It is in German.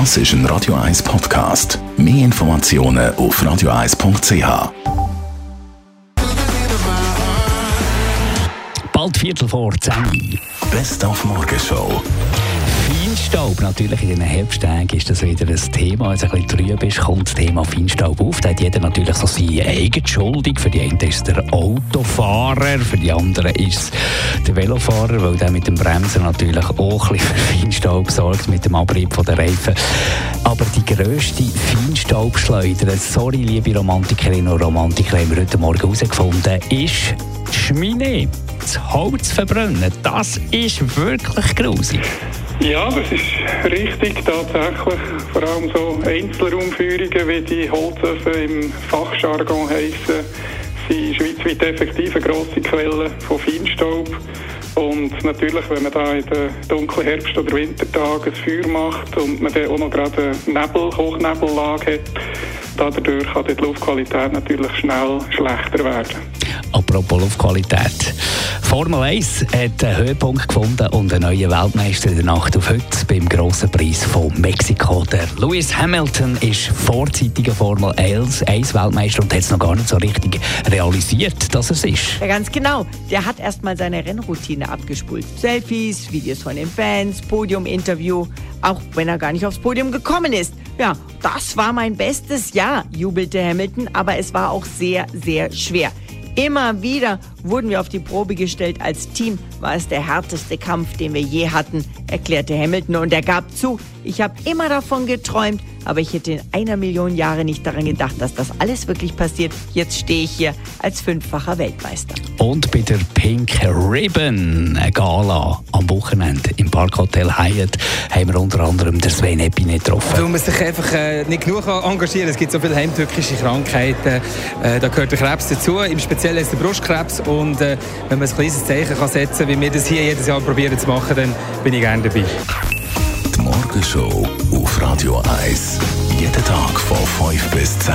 Das ist ein Radio 1 Podcast. Mehr Informationen auf radio1.ch. Bald Viertel vor 10. Best auf Morgenshow. Feinstaub, natürlich in den Herbsttagen ist das wieder ein Thema. Wenn es ein bisschen trüb ist, kommt das Thema Feinstaub auf. Da hat jeder natürlich so seine eigene Schuldig. Für die einen ist es der Autofahrer, für die anderen ist es der Velofahrer, weil der mit dem Bremsen natürlich auch ein bisschen für Feinstaub sorgt, mit dem Abrieb der Reifen. Aber die grösste Feinstaubschleuder, sorry liebe Romantikerinnen und Romantiker, haben wir heute Morgen herausgefunden, ist die Schmine. Das Holz verbrennen, das ist wirklich grusig. Ja, das ist richtig, tatsächlich. Vor allem so Einzelraumführungen, wie die Holzöfen im Fachjargon heissen, sind schweizweit effektiv eine grosse Quelle von Feinstaub. Und natürlich, wenn man da in den dunklen Herbst- oder Wintertagen ein Feuer macht und man dann auch noch gerade eine Nebel, Hochnebellage hat, dadurch kann die Luftqualität natürlich schnell schlechter werden. Apropos Luftqualität. Formel 1 hat einen Höhepunkt gefunden und einen neuen Weltmeister in der Nacht auf heute beim grossen Preis von Mexiko. Der Lewis Hamilton ist vorzeitiger Formel 1 Weltmeister und hat es noch gar nicht so richtig realisiert, dass er es ist. Ja, ganz genau. Der hat erstmal seine Rennroutine abgespult. Selfies, Videos von den Fans, Podiuminterview, auch wenn er gar nicht aufs Podium gekommen ist. Ja, das war mein bestes Jahr, jubelte Hamilton, aber es war auch sehr, sehr schwer. Immer wieder wurden wir auf die Probe gestellt. Als Team war es der härteste Kampf, den wir je hatten, erklärte Hamilton. Und er gab zu, ich habe immer davon geträumt, aber ich hätte in einer Million Jahre nicht daran gedacht, dass das alles wirklich passiert. Jetzt stehe ich hier als fünffacher Weltmeister. Und bei der Pink Ribbon Gala am Wochenende Parkhotel Hyatt haben wir unter anderem den Sven Epine getroffen. Weil man sich einfach äh, nicht genug engagieren Es gibt so viele heimtückische Krankheiten. Äh, da gehört der Krebs dazu, im Speziellen ist der Brustkrebs. Und äh, wenn man ein kleines Zeichen kann setzen kann, wie wir das hier jedes Jahr probieren zu machen, dann bin ich gerne dabei. Die Morgenshow auf Radio 1. Jeden Tag von 5 bis 10.